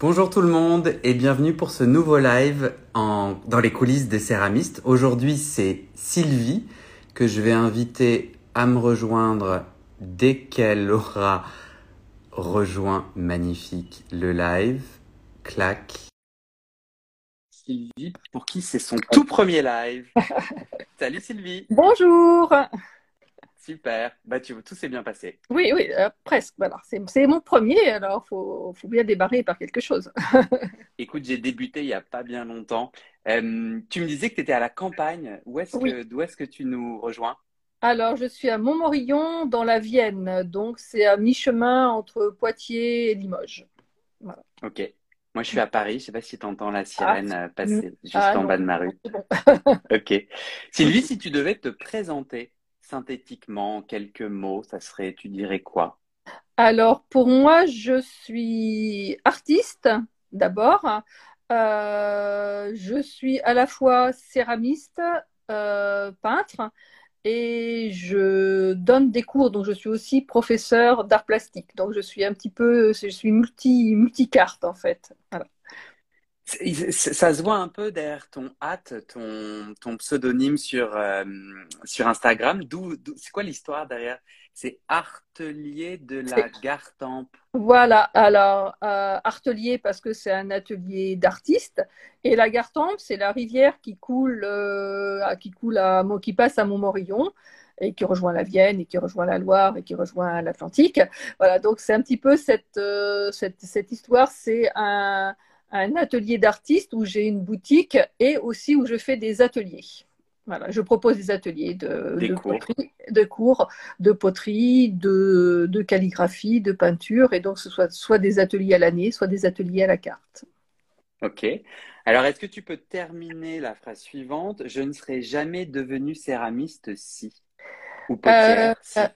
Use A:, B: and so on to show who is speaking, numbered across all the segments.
A: Bonjour tout le monde et bienvenue pour ce nouveau live en, dans les coulisses des céramistes. Aujourd'hui, c'est Sylvie que je vais inviter à me rejoindre dès qu'elle aura rejoint magnifique le live. Clac. Sylvie, pour qui c'est son tout premier live? Salut Sylvie.
B: Bonjour.
A: Super. Bah, tu, tout s'est bien passé.
B: Oui, oui, euh, presque. Voilà. C'est mon premier, alors il faut, faut, bien démarrer par quelque chose.
A: Écoute, j'ai débuté il n'y a pas bien longtemps. Euh, tu me disais que tu étais à la campagne. Où est-ce que, d'où est-ce que tu nous rejoins?
B: Alors, je suis à Montmorillon, dans la Vienne. Donc, c'est à mi-chemin entre Poitiers et Limoges.
A: Voilà. Ok. Moi, je suis à Paris. Je ne sais pas si tu entends la sirène ah, passer juste ah, en bas de ma rue. ok. Sylvie, si tu devais te présenter synthétiquement, quelques mots, ça serait, tu dirais quoi?
B: Alors, pour moi, je suis artiste d'abord. Euh, je suis à la fois céramiste, euh, peintre, et je donne des cours, donc je suis aussi professeur d'art plastique. Donc je suis un petit peu, je suis multi, multicarte en fait.
A: Ça se voit un peu derrière ton hâte, ton, ton pseudonyme sur, euh, sur Instagram. D'où, c'est quoi l'histoire derrière? C'est Artelier de la Gartempe.
B: Voilà, alors euh, Artelier parce que c'est un atelier d'artistes et la Gartempe c'est la rivière qui coule, euh, qui coule à, qui passe à Montmorillon et qui rejoint la Vienne et qui rejoint la Loire et qui rejoint l'Atlantique. Voilà, donc c'est un petit peu cette, cette, cette histoire, c'est un un atelier d'artiste où j'ai une boutique et aussi où je fais des ateliers. Voilà, je propose des ateliers de, de, cours. Poterie, de cours, de poterie, de, de, calligraphie, de peinture, et donc ce soit soit des ateliers à l'année, soit des ateliers à la carte.
A: Ok. Alors, est-ce que tu peux terminer la phrase suivante? Je ne serai jamais devenu céramiste si.
B: Ou potière, si. Euh, si,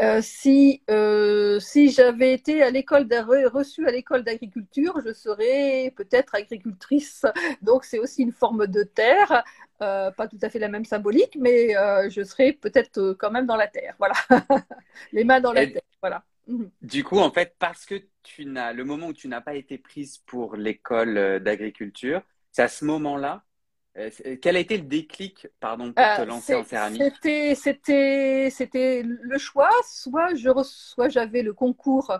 B: euh, si, euh, si j'avais été à l'école reçue à l'école d'agriculture, je serais peut-être agricultrice. Donc c'est aussi une forme de terre, euh, pas tout à fait la même symbolique, mais je serais peut-être quand même dans la terre. Voilà, les mains dans la terre. Voilà.
A: Mhm. Du coup, en fait, parce que tu n'as le moment où tu n'as pas été prise pour l'école d'agriculture, c'est à ce moment-là quel a été le déclic, pardon, pour te euh, lancer en céramique?
B: C'était, c'était, c'était le choix. Soit je soit j'avais le concours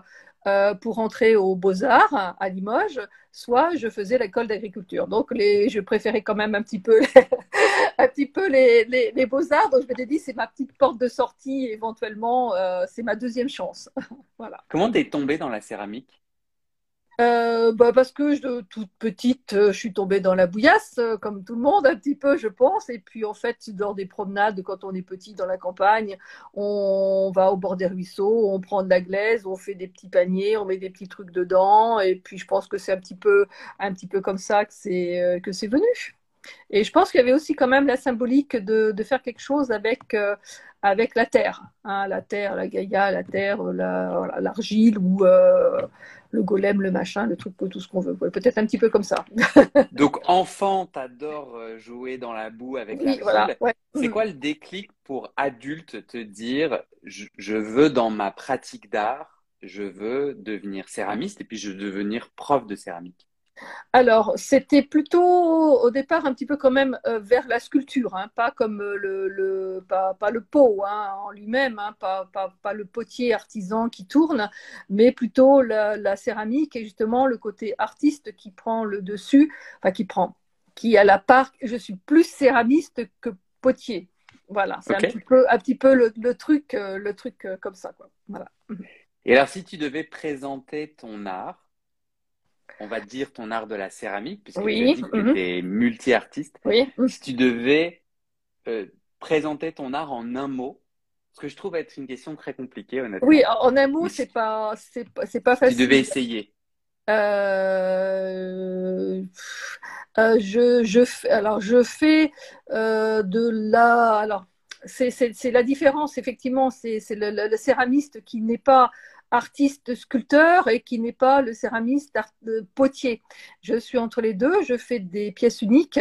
B: euh, pour entrer aux Beaux-Arts à Limoges, soit je faisais l'école d'agriculture. Donc, les, je préférais quand même un petit peu les, un petit peu les, les, Beaux-Arts. Donc, je m'étais dit, c'est ma petite porte de sortie, éventuellement, c'est ma deuxième chance. voilà.
A: Comment t'es tombée dans la céramique?
B: Euh, bah parce que je, toute petite, euh, je suis tombée dans la bouillasse, euh, comme tout le monde, un petit peu, je pense. Et puis, en fait, dans des promenades, quand on est petit dans la campagne, on va au bord des ruisseaux, on prend de la glaise, on fait des petits paniers, on met des petits trucs dedans. Et puis, je pense que c'est un petit peu, un petit peu comme ça que c'est que c'est venu. Et je pense qu'il y avait aussi quand même la symbolique de, faire quelque chose avec, avec la terre, hein, la terre, la Gaïa, la terre, l'argile la, le golem, le machin, le truc, tout ce qu'on veut. Peut-être un petit peu comme ça.
A: Donc, enfant, t'adores euh, jouer dans la boue avec la voilà, C'est quoi le déclic pour adulte te dire je, veux dans ma pratique d'art, je veux devenir céramiste et puis je veux devenir prof de céramique?
B: Alors, c'était plutôt au départ un petit peu quand même euh, vers la sculpture, hein, pas comme euh, le, pas, le pot hein, en lui-même, hein, pas, pas, le potier artisan qui tourne, mais plutôt la, céramique et justement le côté artiste qui prend le dessus, enfin qui prend, qui à la part, je suis plus céramiste que potier. Voilà, c'est un petit peu, un petit peu le, truc, euh, le truc comme ça, quoi. Voilà.
A: Et alors, si tu devais présenter ton art, on va dire, ton art de la céramique, puisque tu as dit que tu mhm. multi-artiste.
B: Oui.
A: Si tu devais euh, présenter ton art en un mot, ce que je trouve être une question très compliquée, honnêtement.
B: Oui, en un mot, c'est pas, c'est pas, facile.
A: Tu devais essayer.
B: Euh, euh, je, je, alors je fais de la, alors c'est la différence effectivement, c'est le, le, céramiste qui n'est pas artiste sculpteur et qui n'est pas le céramiste euh, potier. Je suis entre les deux, je fais des pièces uniques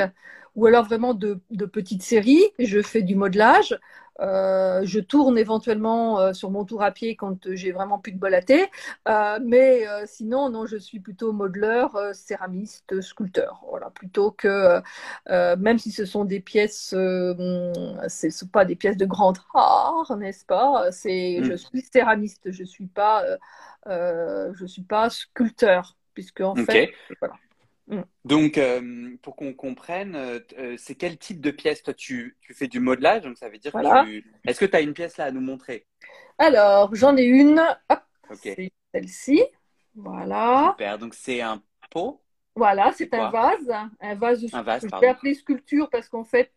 B: ou alors vraiment de, petites séries, je fais du modelage, Euh, je tourne éventuellement euh, sur mon tour à pied quand j'ai vraiment plus de bol à thé. Euh, mais sinon, non, je suis plutôt modeleur, céramiste, sculpteur. Voilà, plutôt que, même si ce sont des pièces, ce ne sont pas des pièces de grande art, n'est-ce pas? C'est, Je suis céramiste, je ne suis, pas, je suis pas sculpteur, puisque en fait, voilà.
A: Mm. Donc, euh, pour qu'on comprenne, euh, euh, c'est quel type de pièce? Toi, tu, tu, fais du modelage, donc ça veut dire que Est-ce que tu as une pièce là à nous montrer?
B: Alors, j'en ai une. C'est celle-ci. Voilà.
A: Super. Donc, c'est un pot?
B: Voilà, c'est un vase, un vase, un vase je vais appeler sculpture parce qu'en fait,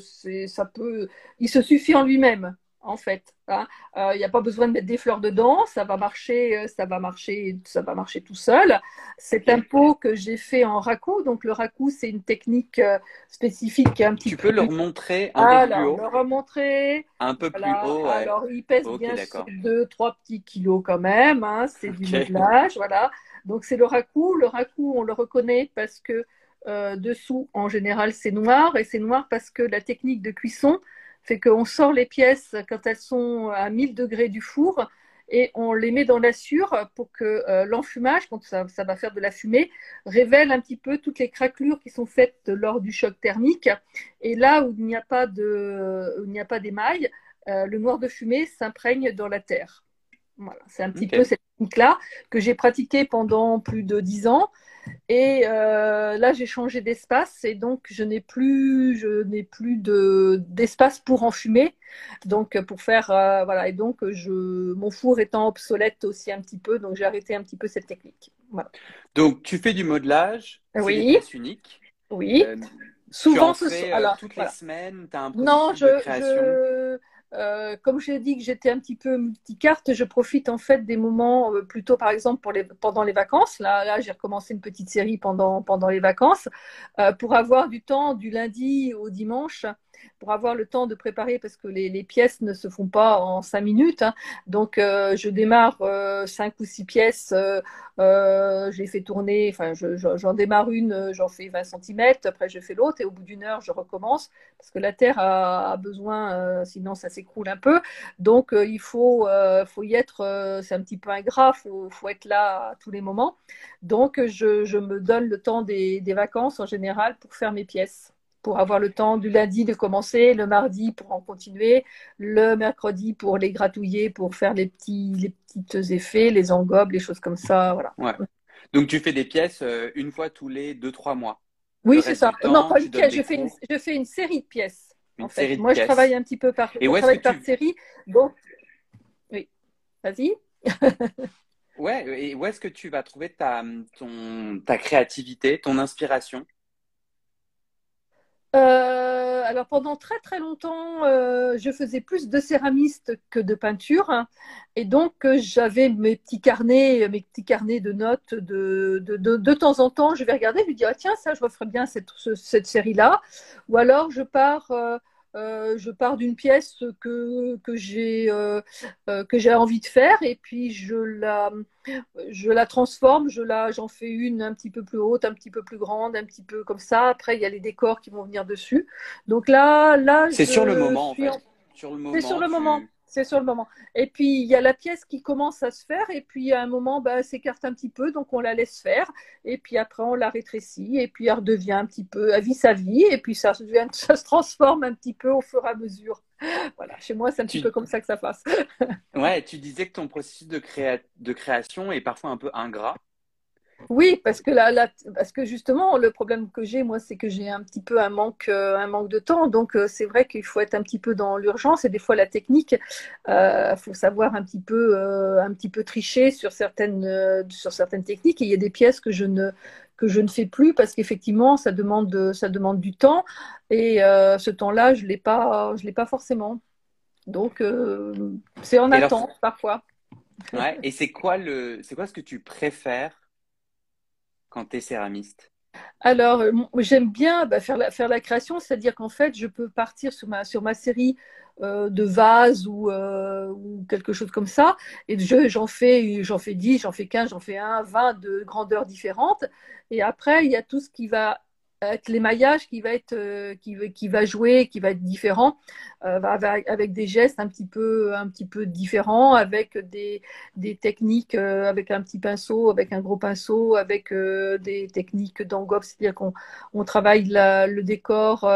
B: c'est, ça peut, il se suffit en lui-même en fait. Il hein. n'y euh, a pas besoin de mettre des fleurs dedans, ça va marcher, euh, ça va marcher, ça va marcher tout seul. C'est un pot que j'ai fait en raku. Donc le raku, c'est une technique euh, spécifique un petit
A: tu peux leur montrer un peu plus haut.
B: Leur montrer.
A: Un peu plus haut.
B: Alors il pèse bien sûr 2-3 petits kilos quand même. Hein. c'est du modelage, voilà. Donc c'est le raku. Le raku, on le reconnaît parce que dessous, en général, c'est noir et c'est noir parce que la technique de cuisson fait qu'on sort les pièces quand elles sont à 1000 degrés du four et on les met dans la sûre pour que euh, l'enfumage, quand ça, va faire de la fumée, révèle un petit peu toutes les craquelures qui sont faites lors du choc thermique. Et là où il n'y a pas d'émail, euh, le noir de fumée s'imprègne dans la terre. Voilà, c'est un petit peu cette technique-là que j'ai pratiquée pendant plus de dix ans et euh, là, j'ai changé d'espace et donc je n'ai plus, je n'ai plus de, d'espace pour enfumer. Donc pour faire, euh, voilà. Et donc je, mon four étant obsolète aussi un petit peu, donc j'ai arrêté un petit peu cette technique. Voilà.
A: Donc tu fais du modelage,
B: oui.
A: c'est unique.
B: Oui. Euh, Souvent,
A: tu en fais, alors, toutes les semaines, tu as un processus non, je, de création.
B: Je euh, comme j'ai dit que j'étais un petit peu multicarte, je profite en fait des moments, euh, plutôt par exemple pendant les vacances. Là, j'ai recommencé une petite série pendant, les vacances, euh, pour avoir du temps du lundi au dimanche pour avoir le temps de préparer parce que les, pièces ne se font pas en cinq minutes. Hein. Donc, euh, je démarre cinq ou six pièces. Euh, je les fais tourner. Enfin, j'en démarre une, j'en fais 20 cm. Après, je fais l'autre et au bout d'une heure, je recommence parce que la terre a, besoin, sinon ça s'écroule un peu. Donc, il faut, faut y être. c'est un petit peu ingrat. Faut, faut être là à tous les moments. Donc, je, je me donne le temps des, des vacances en général pour faire mes pièces pour avoir le temps du lundi de commencer, le mardi pour en continuer, le mercredi pour les gratouiller, pour faire les petits, les petits effets, les engobes, les choses comme ça, voilà.
A: Ouais. Donc tu fais des pièces euh, une fois tous les deux trois mois.
B: Oui, c'est ça. non, pas une pièce. Je fais une, je fais une série de pièces. Une en fait. série de Moi, je travaille un petit peu par, Et je par série. Bon, oui. Vas-y.
A: ouais. Et où est-ce que tu vas trouver ta, ton, ta créativité, ton inspiration?
B: Euh, alors pendant très très longtemps, euh, je faisais plus de céramiste que de peinture, et donc euh, j'avais mes petits carnets, mes petits carnets de notes. De, de, temps en temps, je vais regarder, je me dis ah, tiens ça, je referais bien cette, cette série-là, ou alors je pars euh, je pars d'une pièce que, que j'ai euh, euh, que j'ai envie de faire et puis je la je la transforme, je la j'en fais une un petit peu plus haute, un petit peu plus grande, un petit peu comme ça. Après il y a les décors qui vont venir dessus. Donc là là
A: c'est sur le moment en fait.
B: Sur le moment. C'est sur le moment c'est sur le moment. Et puis, il y a la pièce qui commence à se faire, et puis à un moment, bah, elle s'écarte un petit peu, donc on la laisse faire, et puis après, on la rétrécit, et puis elle redevient un petit peu, elle vit sa vie, et puis ça, ça se transforme un petit peu au fur et à mesure. Voilà, chez moi, c'est un petit peu comme ça que ça passe.
A: ouais, tu disais que ton processus de, de création est parfois un peu ingrat.
B: Oui, parce que là, parce que justement, le problème que j'ai, moi, c'est que j'ai un petit peu un manque, euh, un manque de temps. Donc, euh, c'est vrai qu'il faut être un petit peu dans l'urgence et des fois la technique, il euh, faut savoir un petit peu, un petit peu tricher sur certaines, sur certaines techniques. Et il y a des pièces que je ne que je ne fais plus parce qu'effectivement, ça demande, ça demande du temps et ce temps-là, je l'ai pas, je l'ai pas forcément. Donc, c'est en attente parfois.
A: Ouais. Et c'est quoi le, c'est quoi ce que tu préfères quand tu es céramiste
B: alors, euh, j'aime bien bah, faire, la, faire la création, c'est-à-dire qu'en fait, je peux partir sur ma, sur ma série euh, de vases ou, euh, ou, quelque chose comme ça, et j'en fais, fais 10, j'en fais 15, j'en fais 1, 20 de grandeurs différentes, et après, il y a tout ce qui va avec l'émaillage qui va être euh, qui, qui, va jouer, qui va être différent, euh, avec, avec, des gestes un petit peu un petit peu différents, avec des, des techniques euh, avec un petit pinceau, avec un gros pinceau, avec des techniques d'engobe, c'est-à-dire qu'on on travaille la, le décor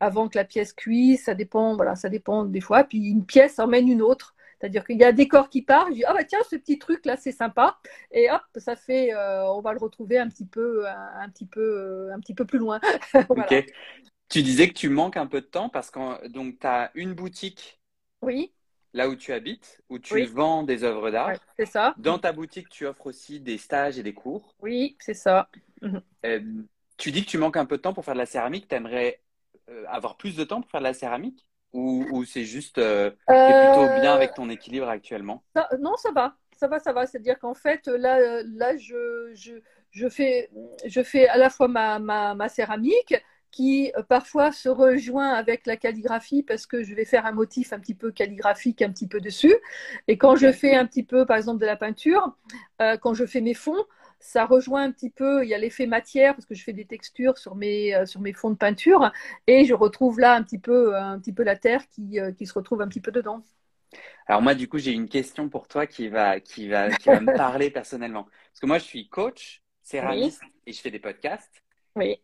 B: avant que la pièce cuise, ça dépend voilà, ça dépend des fois, puis une pièce emmène une autre. C'est-à-dire qu'il y a un décor qui part, je dis ah bah tiens ce petit truc là c'est sympa et hop ça fait euh, on va le retrouver un petit peu un, petit peu euh, un petit peu plus loin.
A: Ok. Tu disais que tu manques un peu de temps parce que donc tu as une boutique.
B: Oui.
A: Là où tu habites, où tu vends des œuvres d'art.
B: c'est ça.
A: Dans ta boutique, tu offres aussi des stages et des cours.
B: Oui, c'est ça.
A: Mhm. Euh, tu dis que tu manques un peu de temps pour faire de la céramique. Tu aimerais avoir plus de temps pour faire de la céramique? Ou, c'est juste euh, plutôt bien avec ton équilibre actuellement
B: Non, ça va. Ça va, ça va. C'est-à-dire qu'en fait, là, là je, je, je, fais, je fais à la fois ma, ma, ma céramique qui euh, parfois se rejoint avec la calligraphie parce que je vais faire un motif un petit peu calligraphique un petit peu dessus. Et quand je fais un petit peu, par exemple, de la peinture, euh, quand je fais mes fonds, ça rejoint un petit peu, il y a l'effet matière parce que je fais des textures sur mes, euh, sur mes fonds de peinture et je retrouve là un petit peu, un petit peu la terre qui, euh, qui se retrouve un petit peu dedans.
A: Alors moi, du coup, j'ai une question pour toi qui va, qui va, qui va me parler personnellement. Parce que moi, je suis coach, céramiste et je fais des podcasts.
B: Oui.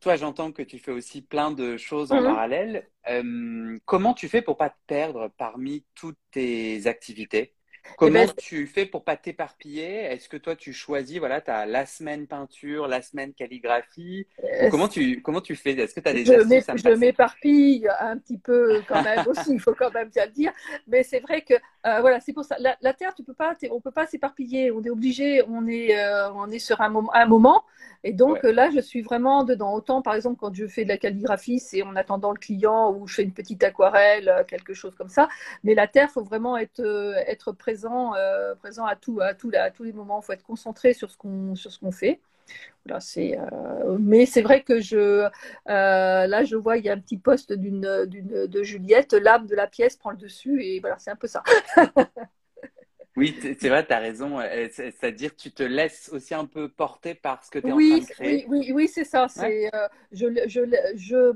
A: Toi, j'entends que tu fais aussi plein de choses en mhm. parallèle. Euh, comment tu fais pour pas te perdre parmi toutes tes activités? Eh Comment ben, tu fais pour pas t'éparpiller? Est-ce que toi tu choisis, voilà, tu as la semaine peinture, la semaine calligraphie? Euh, comment, tu, comment tu fais? Est-ce que tu as des
B: Je, je m'éparpille un petit peu quand même aussi, il faut quand même bien le dire. Mais c'est vrai que, euh, voilà, c'est pour ça. La, Terre, tu peux pas, on peut pas s'éparpiller. On est obligé, on est, euh, on est sur un, moment, un moment. Et donc là, je suis vraiment dedans. Autant, par exemple, quand je fais de la calligraphie, c'est en attendant le client ou je fais une petite aquarelle, quelque chose comme ça. Mais la Terre, faut vraiment être, être présent présent, euh, présent à, tout, à, tout, à tous les moments. Il faut être concentré sur ce qu'on fait. Voilà, c'est, euh, mais c'est vrai que je, euh, là, je vois, il y a un petit poste d'une, de Juliette, l'âme de la pièce prend le dessus, et voilà, c'est un peu ça.
A: oui, c'est vrai, tu as raison. C'est-à-dire que tu te laisses aussi un peu porter par ce que tu es en train de créer.
B: Oui, oui, oui c'est ça. C'est, je, je, je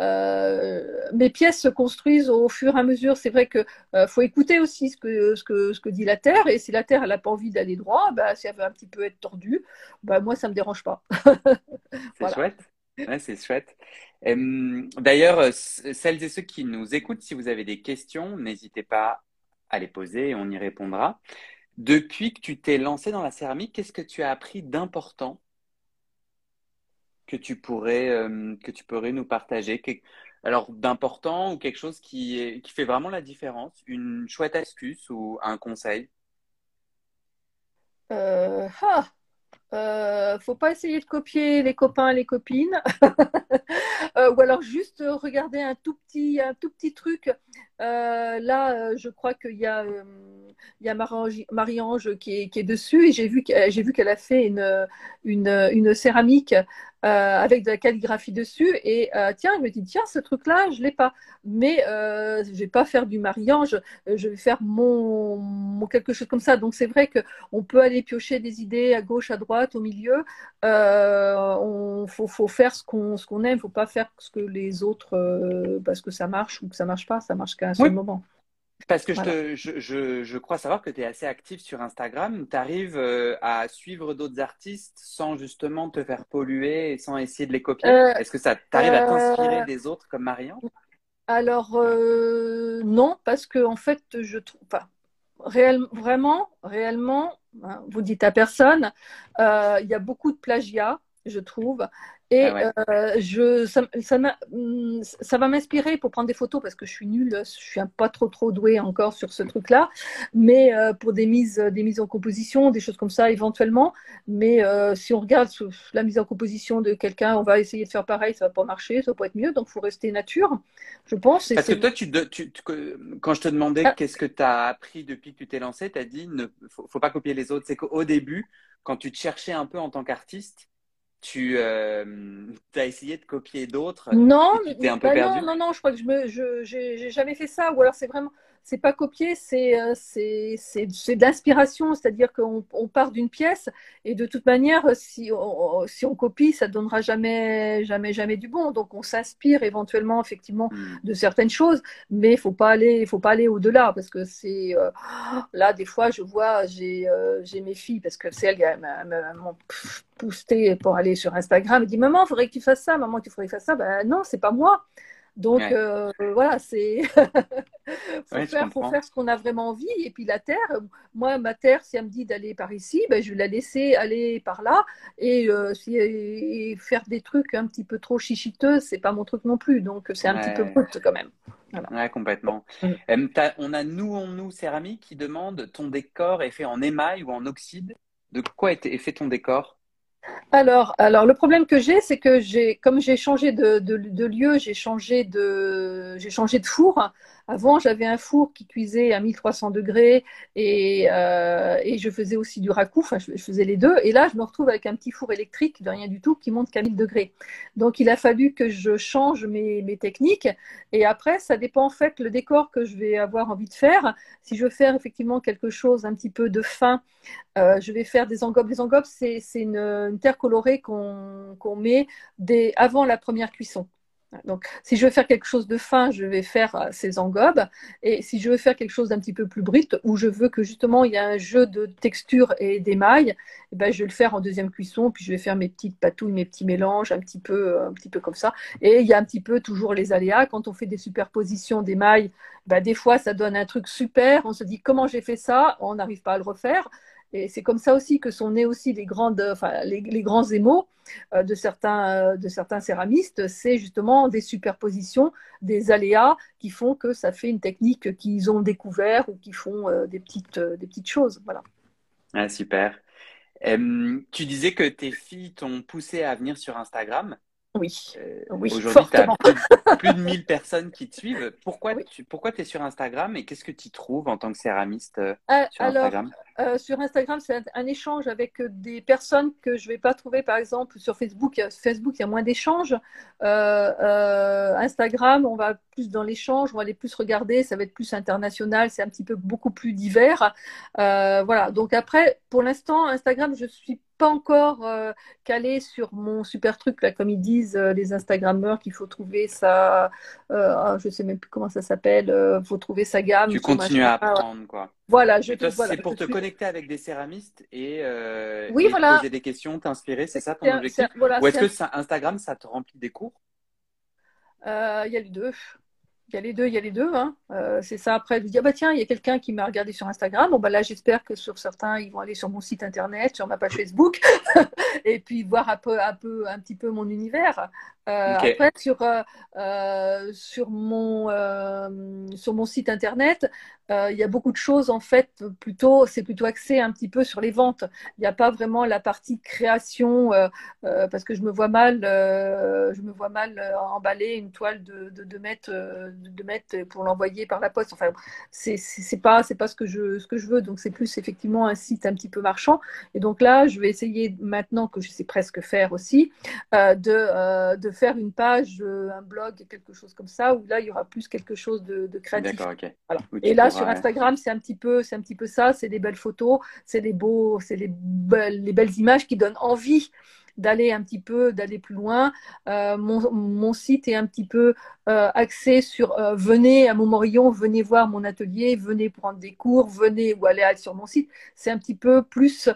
B: euh, mes pièces se construisent au fur et à mesure. C'est vrai qu'il euh, faut écouter aussi ce que, ce, que, ce que dit la Terre. Et si la Terre n'a pas envie d'aller droit, bah, si elle veut un petit peu être tordue, bah, moi, ça ne me dérange pas.
A: c'est chouette. c'est chouette. D'ailleurs, euh, celles et ceux qui nous écoutent, si vous avez des questions, n'hésitez pas à les poser et on y répondra. Depuis que tu t'es lancé dans la céramique, qu'est-ce que tu as appris d'important que tu pourrais, euh, que tu pourrais nous partager Alors, d'important ou quelque chose qui, qui fait vraiment la différence Une chouette astuce ou un conseil?
B: Euh, ah, euh, faut pas essayer de copier les copains, les copines, euh, ou alors juste regarder un tout petit, un tout petit truc. là, je crois qu'il y a, il y a Marie-Ange qui est, dessus et j'ai vu, j'ai vu qu'elle a fait une, une, une céramique euh, avec de la calligraphie dessus. Et euh, tiens, je me dis, tiens, ce truc-là, je l'ai pas. Mais euh, je vais pas faire du mariage, je vais faire mon, mon quelque chose comme ça. Donc c'est vrai que on peut aller piocher des idées à gauche, à droite, au milieu. Euh, on faut, faut faire ce qu'on ce qu'on aime, faut pas faire ce que les autres parce que ça marche ou que ça marche pas. Ça marche qu'à un seul moment.
A: Parce que je, je, je, crois savoir que tu es assez actif sur Instagram. Tu arrives euh, à suivre d'autres artistes sans justement te faire polluer et sans essayer de les copier? Euh, Est-ce que ça t'arrive à t'inspirer euh, des autres comme Marianne?
B: Alors, non, parce que en fait, je trouve. Enfin, vraiment, réellement, hein, vous dites à personne, il y a beaucoup de plagiat, je trouve. Et ah euh, je, ça, ça, hmm, ça va m'inspirer pour prendre des photos parce que je suis nulle, je suis pas trop trop douée encore sur ce truc-là, mais euh, pour des mises, des mises en composition, des choses comme ça éventuellement. Mais euh, si on regarde la mise en composition de quelqu'un, on va essayer de faire pareil, ça va pas marcher, ça va pas être mieux, donc faut rester nature, je pense.
A: Parce que toi, tu, tu, quand je te demandais ah. qu'est-ce que tu as appris depuis que tu t'es lancé, tu as dit ne faut, faut pas copier les autres. C'est qu'au début, quand tu te cherchais un peu en tant qu'artiste tu euh, as essayé de copier d'autres
B: Non, un peu bah non, non, non, je crois que je me, je, j'ai jamais fait ça. Ou alors c'est vraiment, c'est pas copier, c'est euh, c'est de l'inspiration, c'est-à-dire qu'on on part d'une pièce et de toute manière, si on, si on copie, ça donnera jamais jamais jamais du bon. Donc on s'inspire éventuellement effectivement hmm. de certaines choses, mais il faut pas aller faut pas aller au-delà parce que c'est euh, là des fois je vois j'ai euh, j'ai mes filles parce que c'est elles m'ont poussé pour aller sur Instagram, et dit maman, il faudrait que tu fasses ça, maman, tu faudrait que tu fasses ça. Ben non, c'est pas moi. Donc euh, voilà, c'est faut, faire, faut faire ce qu'on a vraiment envie. Et puis la terre, moi ma terre, si elle me dit d'aller par ici, ben, je vais la laisser aller par là. Et, euh, si, faire des trucs un petit peu trop chichiteux, c'est pas mon truc non plus. Donc c'est un petit peu brut quand même.
A: Ouais, complètement. On a nous en nous céramique qui demande ton décor est fait en émail ou en oxyde. De quoi est fait ton décor?
B: Alors, alors, le problème que j'ai, c'est que j'ai, comme j'ai changé de, lieu, j'ai changé de, j'ai changé de four. Avant, j'avais un four qui cuisait à 1300 degrés et, euh, et je faisais aussi du racoup, enfin, je, faisais les deux. Et là, je me retrouve avec un petit four électrique de rien du tout qui monte qu'à 1000 degrés. Donc, il a fallu que je change mes, techniques. Et après, ça dépend en fait le décor que je vais avoir envie de faire. Si je veux faire effectivement quelque chose un petit peu de fin, euh, je vais faire des engobes. Les engobes, c'est une, terre colorée qu'on met avant la première cuisson. Donc, si je veux faire quelque chose de fin, je vais faire euh, ces engobes. Et si je veux faire quelque chose d'un petit peu plus brut, où je veux que justement il y a un jeu de texture et d'émail, eh ben, je vais le faire en deuxième cuisson. Puis je vais faire mes petites patouilles, mes petits mélanges, un petit peu, euh, un petit peu comme ça. Et il y a un petit peu toujours les aléas. Quand on fait des superpositions d'émail, ben, des fois ça donne un truc super. On se dit comment j'ai fait ça, on n'arrive pas à le refaire. Et c'est comme ça aussi que sont nés aussi les, grandes, enfin, les, grands émaux euh, de, certains, euh, de certains céramistes. C'est justement des superpositions, des aléas qui font que ça fait une technique qu'ils ont découvert ou qui font euh, des, petites, des petites choses. Voilà.
A: Ah, super. tu disais que tes filles t'ont poussé à venir sur Instagram.
B: Oui. oui
A: Aujourd'hui, tu as plus, de 1000 personnes qui te suivent. Pourquoi tu pourquoi es sur Instagram et qu'est-ce que tu trouves en tant que céramiste sur Instagram?
B: Euh, sur Instagram, c'est un, échange avec des personnes que je ne vais pas trouver, par exemple, sur Facebook. Facebook, il y a moins d'échanges. Euh, euh, Instagram, on va plus dans l'échange, on va aller plus regarder, ça va être plus international, c'est un petit peu beaucoup plus divers. voilà. Donc après, pour l'instant, Instagram, je suis pas encore calé sur mon super truc là, comme ils disent les Instagrammeurs qu'il faut trouver sa, ah, je sais même plus comment ça s'appelle, il faut trouver sa gamme.
A: Tu continues à apprendre quoi.
B: Voilà,
A: je C'est pour te connecter avec des céramistes et, euh, poser des questions, t'inspirer, c'est ça ton objectif? Ou est-ce que Instagram, ça te remplit des cours?
B: Euh, Il y a les deux. Il y a les deux, il y a les deux. Hein. Euh, c'est ça après de dire bah tiens, il y a quelqu'un qui m'a regardé sur Instagram. Bon bah là j'espère que sur certains ils vont aller sur mon site internet, sur ma page Facebook, et puis voir un peu, un peu, un petit peu mon univers. Euh, après, sur, euh, sur, mon, sur mon site internet, il y a beaucoup de choses en fait, plutôt, c'est plutôt axé un petit peu sur les ventes. Il n'y a pas vraiment la partie création, parce que je me vois mal, je me vois mal emballer une toile de, de, de, mètres, de mètres pour l'envoyer par la poste. Enfin, c'est pas, c'est pas ce que je, ce que je veux. Donc, c'est plus effectivement un site un petit peu marchand. Et donc là, je vais essayer maintenant que je sais presque faire aussi, de, de faire une page, euh, un blog, quelque chose comme ça, où là, il y aura plus quelque chose de, créatif. Voilà. Et là, sur Instagram, c'est un petit peu, c'est un petit peu ça. C'est des belles photos, c'est des beaux, c'est les belles, les belles images qui donnent envie d'aller un petit peu, d'aller plus loin. Euh, mon, site est un petit peu euh, axé sur euh, venez à Montmorillon, venez voir mon atelier, venez prendre des cours, venez ou aller sur mon site. C'est un petit peu plus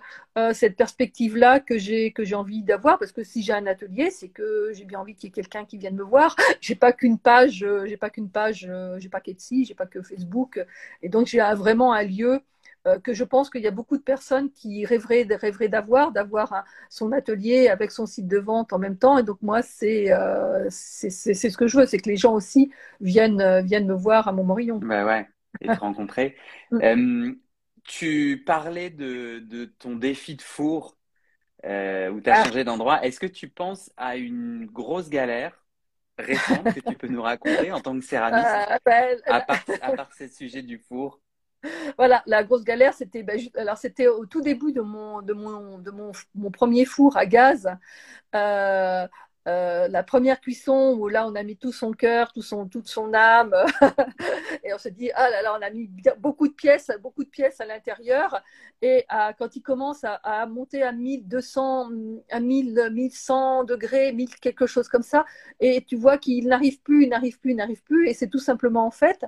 B: cette perspective-là que j'ai que j'ai envie d'avoir parce que si j'ai un atelier, c'est que j'ai bien envie qu'il y ait quelqu'un qui vienne me voir. J'ai pas qu'une page, j'ai pas qu'une page, j'ai pas qu'Etsy, j'ai pas que Facebook, et donc j'ai vraiment un lieu euh, que je pense qu'il y a beaucoup de personnes qui rêveraient, rêveraient d'avoir, d'avoir son atelier avec son site de vente en même temps. Et donc moi, c'est euh, c'est ce que je veux, c'est que les gens aussi viennent, euh, viennent me voir à Montmorillon.
A: Bah ouais, et te rencontrer. Mm. tu parlais de, de, ton défi de four où tu as ah. changé d'endroit. Est-ce que tu penses à une grosse galère récente que tu peux nous raconter en tant que céramiste, ah, ben, à, part, à part ce sujet du four?
B: voilà, la grosse galère, c'était ben, alors c'était au tout début de mon de mon de mon, mon premier four à gaz. Euh, euh, la première cuisson où là on a mis tout son cœur, tout son, toute son âme, et on se dit ah là là on a mis beaucoup de pièces, beaucoup de pièces à l'intérieur, et quand il commence à, monter à 1200, à 1000, 1100 degrés, 1000 quelque chose comme ça, et tu vois qu'il n'arrive plus, il n'arrive plus, il n'arrive plus, et c'est tout simplement en fait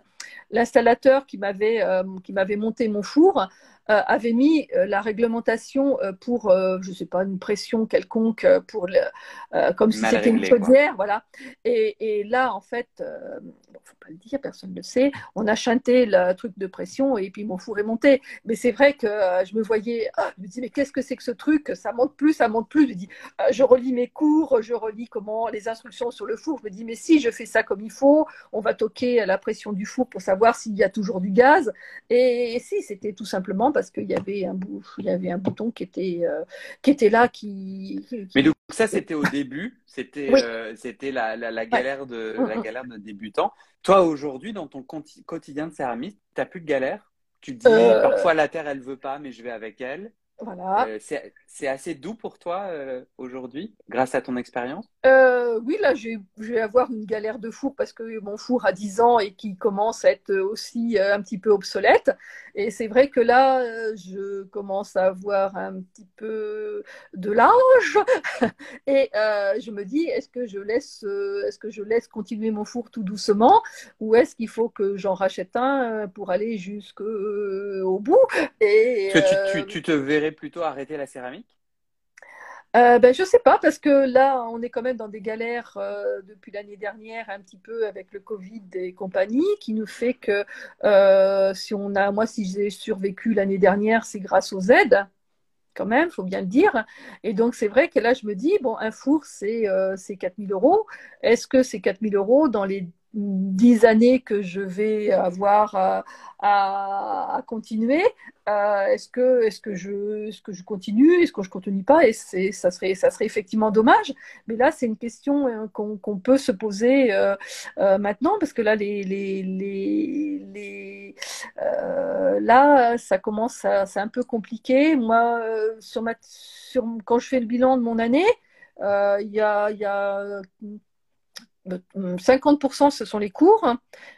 B: l'installateur qui m'avait euh, qui m'avait monté mon four avait mis euh, la réglementation euh, pour, je ne sais pas, une pression quelconque, pour le, comme si c'était une chaudière, voilà. Et, et, là, en fait, bon, personne ne le sait, on a chanté le truc de pression et puis mon four est monté. Mais c'est vrai que je me voyais, ah, je me dis, mais qu'est-ce que c'est que ce truc? Ça monte plus, ça monte plus. Je dis, je relis mes cours, je relis comment les instructions sur le four. Je me dis, mais si je fais ça comme il faut, on va toquer la pression du four pour savoir s'il y a toujours du gaz. Et, si, c'était tout simplement parce qu'il y avait un y avait un bouton qui était euh, qui était là qui,
A: Mais donc ça c'était au début, c'était euh, c'était la, la, galère de la galère de débutant. Toi aujourd'hui dans ton quotidien de céramiste, tu n'as plus de galère? Tu te dis euh, parfois la terre elle veut pas mais je vais avec elle.
B: Voilà.
A: Euh, c'est assez doux pour toi euh, aujourd'hui, grâce à ton expérience?
B: Euh, Oui, là, je vais avoir une galère de four parce que mon four a 10 ans et qui commence à être aussi un petit peu obsolète. Et c'est vrai que là, je commence à avoir un petit peu de l'âge et je me dis, est-ce que je laisse, est-ce que je laisse continuer mon four tout doucement ou est-ce qu'il faut que j'en rachète un pour aller jusqu'au bout?
A: Et, tu, tu, tu te verrais plutôt arrêter la céramique?
B: Euh, ben, je sais pas, parce que là, on est quand même dans des galères euh, depuis l'année dernière, un petit peu avec le Covid et compagnie, qui nous fait que euh, si on a, moi, si j'ai survécu l'année dernière, c'est grâce aux aides, quand même, faut bien le dire. Et donc, c'est vrai que là, je me dis, bon, un four, c'est euh, 4000 euros. Est-ce que ces 4000 euros, dans les dix années que je vais avoir à, continuer. Euh, est-ce que, est-ce que je, est-ce que je continue, est-ce que je continue pas? Et c'est, ça serait, ça serait effectivement dommage. Mais là, c'est une question euh, qu'on, peut se poser euh, euh, maintenant parce que là, les, les, les, les là, ça commence, à, c'est un peu compliqué. Moi, sur ma, sur, quand je fais le bilan de mon année, il y a 50% ce sont les cours.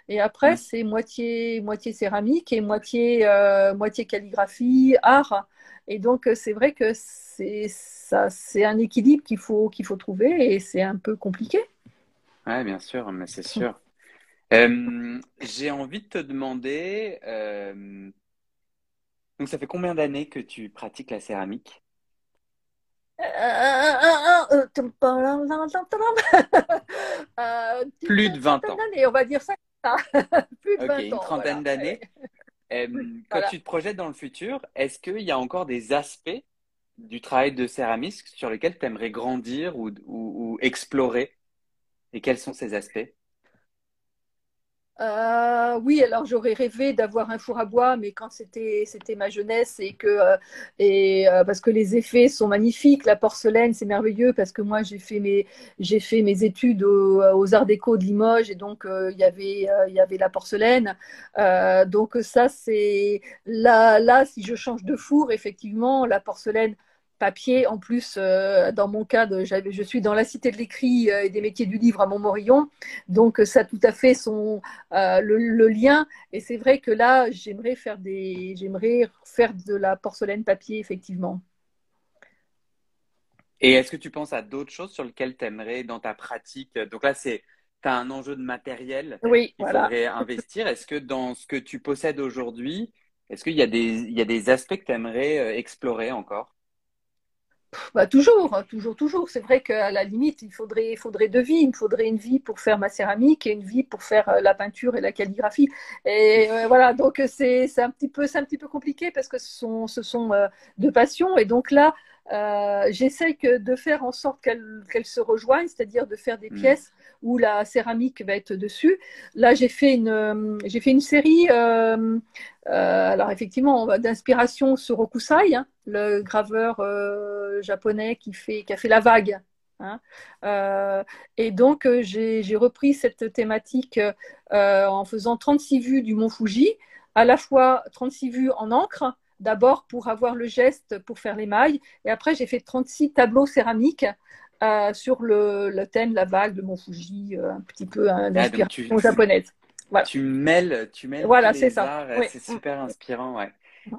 B: Et après c'est moitié moitié céramique et moitié euh, moitié calligraphie art. Et donc euh, c'est vrai que c'est ça c'est un équilibre qu'il faut qu'il faut trouver et c'est un peu compliqué.
A: Ouais bien sûr mais c'est sûr. Euh, j'ai envie de te demander donc ça fait combien d'années que tu pratiques la céramique? plus de 20 ans.
B: on va dire ça.
A: plus de 20 une trentaine d'années. quand tu te projettes dans le futur, est-ce qu'il y a encore des aspects du travail de céramiste sur lesquels tu aimerais grandir ou explorer? Et quels sont ces aspects?
B: Euh, oui, alors j'aurais rêvé d'avoir un four à bois, mais quand c'était c'était ma jeunesse et que euh, et euh, parce que les effets sont magnifiques, la porcelaine c'est merveilleux parce que moi j'ai fait mes j'ai fait mes études aux, Arts Déco de Limoges et donc il y avait il y avait la porcelaine, donc ça c'est là là si je change de four effectivement la porcelaine papier. En plus, euh, dans mon cas, je suis dans la cité de l'écrit euh, et des métiers du livre à Montmorillon, donc ça a tout à fait son euh, le, lien. Et c'est vrai que là, j'aimerais faire des, j'aimerais faire de la porcelaine papier effectivement.
A: Et est-ce que tu penses à d'autres choses sur lesquelles tu aimerais dans ta pratique? Donc là, c'est tu as un enjeu de matériel
B: oui,
A: qu'il faudrait investir. Est-ce que dans ce que tu possèdes aujourd'hui, est-ce qu'il y, a des, il y a des aspects que tu aimerais explorer encore?
B: Bah, toujours, hein, toujours, toujours. C'est vrai qu'à la limite, il faudrait, faudrait deux vies. Il me faudrait une vie pour faire ma céramique et une vie pour faire euh, la peinture et la calligraphie. Et euh, voilà, donc c'est un petit peu, c'est un petit peu compliqué parce que ce sont, ce sont euh, deux passions. Et donc là, euh, j'essaye de faire en sorte qu'elles se rejoignent, c'est-à-dire de faire des mm. pièces où la céramique va être dessus. Là, j'ai fait une, euh, j'ai fait une série, euh, alors effectivement, d'inspiration sur Okusai, hein, le graveur japonais qui, fait, qui a fait la vague. Hein. et donc, j'ai repris cette thématique en faisant 36 vues du mont Fuji, à la fois 36 vues en encre, d'abord pour avoir le geste pour faire les mailles. Et après, j'ai fait 36 tableaux céramiques sur le, le, thème La vague de Mont Fuji, un petit peu d'inspiration ah, japonaise.
A: Voilà. Tu mêles, tu mêles
B: voilà, c'est ça.
A: C'est super inspirant, ouais.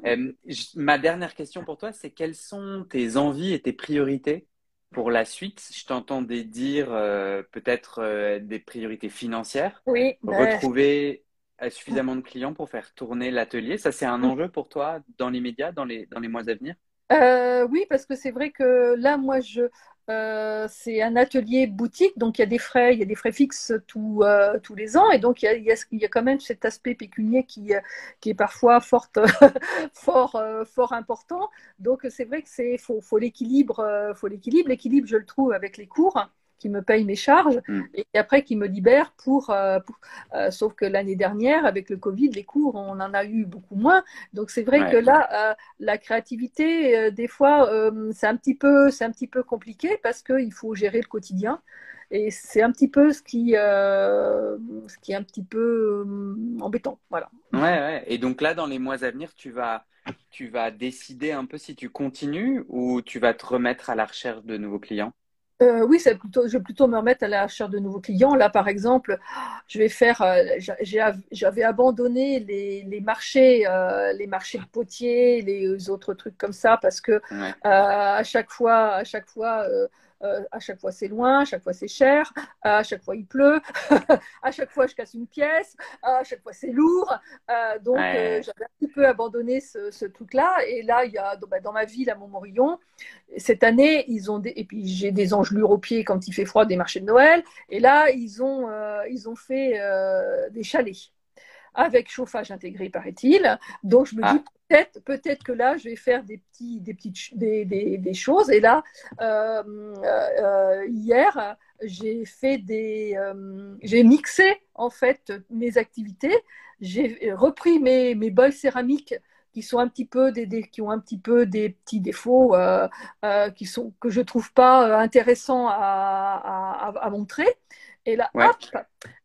A: Euh, ma dernière question pour toi, c'est quelles sont tes envies et tes priorités pour la suite? Je t'entendais dire euh, peut-être euh, des priorités financières.
B: Oui.
A: Retrouver suffisamment de clients pour faire tourner l'atelier. Ça, c'est un enjeu pour toi dans l'immédiat, dans les, dans les mois à venir?
B: Oui, parce que c'est vrai que là, moi, je, euh, c'est un atelier boutique, donc il y a des frais, il y a des frais fixes tous euh, tous les ans, et donc il y, a, il, y a, quand même cet aspect pécunier qui, euh, qui est parfois fort, fort, fort important. Donc c'est vrai que c'est faut, faut l'équilibre, faut l'équilibre. L'équilibre, je le trouve avec les cours qui me paye mes charges mm. et après qui me libère pour, euh, euh, sauf que l'année dernière avec le Covid les cours on en a eu beaucoup moins donc c'est vrai que là euh, la créativité des fois c'est un petit peu c'est un petit peu compliqué parce qu'il faut gérer le quotidien et c'est un petit peu ce qui, ce qui est un petit peu embêtant. Voilà.
A: Ouais, ouais. Et donc là, dans les mois à venir, tu vas, tu vas décider un peu si tu continues ou tu vas te remettre à la recherche de nouveaux clients?
B: Euh, oui, c'est plutôt, je vais plutôt me remettre à la recherche de nouveaux clients. Là, par exemple, je vais faire, euh, j'avais abandonné les, les marchés, euh, les marchés de potiers, les autres trucs comme ça, parce que euh, à chaque fois, à chaque fois, euh, à chaque fois c'est loin, à chaque fois c'est cher, à chaque fois il pleut, à chaque fois je casse une pièce, à chaque fois c'est lourd. Euh, donc euh, j'avais un petit peu abandonné ce, truc-là. Et là, il y a bah, dans ma ville à Montmorillon, cette année, ils ont des... et puis j'ai des engelures aux pieds quand il fait froid des marchés de Noël. Et là, ils ont, ils ont fait des chalets avec chauffage intégré, paraît-il. Donc je me dis ah peut-être, que là, je vais faire des, petits, des petites des, des, des choses. Et là, euh, euh, hier, j'ai fait des, euh, j'ai mixé en fait mes activités. J'ai repris mes, mes bols céramiques qui sont un petit peu des, des, qui ont un petit peu des petits défauts euh, euh, qui sont que je trouve pas intéressants à, à, à montrer. Et là, hop,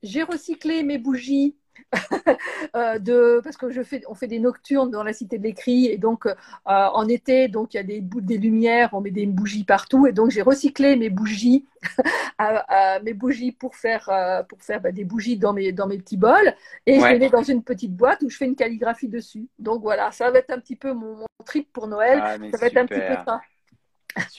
B: j'ai recyclé mes bougies de, parce que je fais, on fait des nocturnes dans la cité de l'écrit et donc euh, en été, donc il y a des, des lumières, on met des bougies partout et donc j'ai recyclé mes bougies, mes bougies pour faire, euh, pour faire bah, des bougies dans mes, dans mes petits bols et je les mets dans une petite boîte où je fais une calligraphie dessus. Donc voilà, ça va être un petit peu mon, trip pour Noël, ah, ça va être un petit peu ça.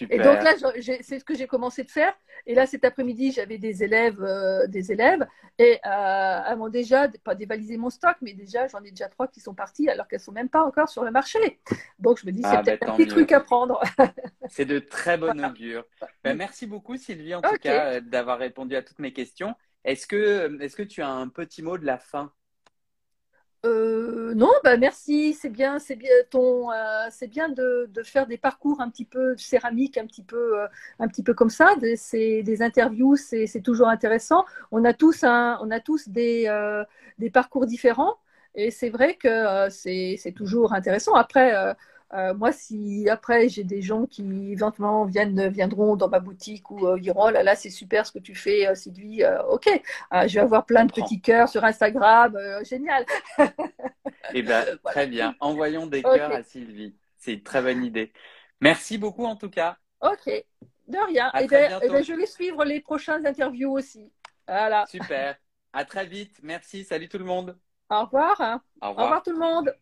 B: Et donc là, c'est ce que j'ai commencé de faire. Et là, cet après-midi, j'avais des élèves, euh, des élèves, et euh, m'ont déjà pas dévalisé mon stock, mais déjà, j'en ai déjà trois qui sont partis alors qu'elles sont même pas encore sur le marché. Donc je me dis, c'est ah, peut-être bah, un petit truc à prendre.
A: c'est de très bon augure. Ben, merci beaucoup, Sylvie, en tout cas, euh, d'avoir répondu à toutes mes questions. Est-ce que, est-ce que tu as un petit mot de la fin?
B: euh, non, bah merci, c'est bien, c'est bien ton, euh, c'est bien de, faire des parcours un petit peu céramique, un petit peu, euh, un petit peu comme ça. C'est des interviews, c'est toujours intéressant. On a tous un, on a tous des, des parcours différents et c'est vrai que c'est toujours intéressant. Après euh, moi, si après j'ai des gens qui éventuellement viennent, viendront dans ma boutique ou euh, diront oh là là c'est super ce que tu fais euh, Sylvie, ok, je vais avoir plein de petits cœurs sur Instagram, génial.
A: eh ben très bien, envoyons des cœurs à Sylvie, c'est une très bonne idée. Merci beaucoup en tout cas.
B: Ok, de rien. Et eh ben, eh ben, je vais suivre les prochaines interviews aussi. Voilà.
A: Super. À très vite. Merci. Salut tout le monde.
B: Au revoir. Au revoir, Au revoir tout le monde.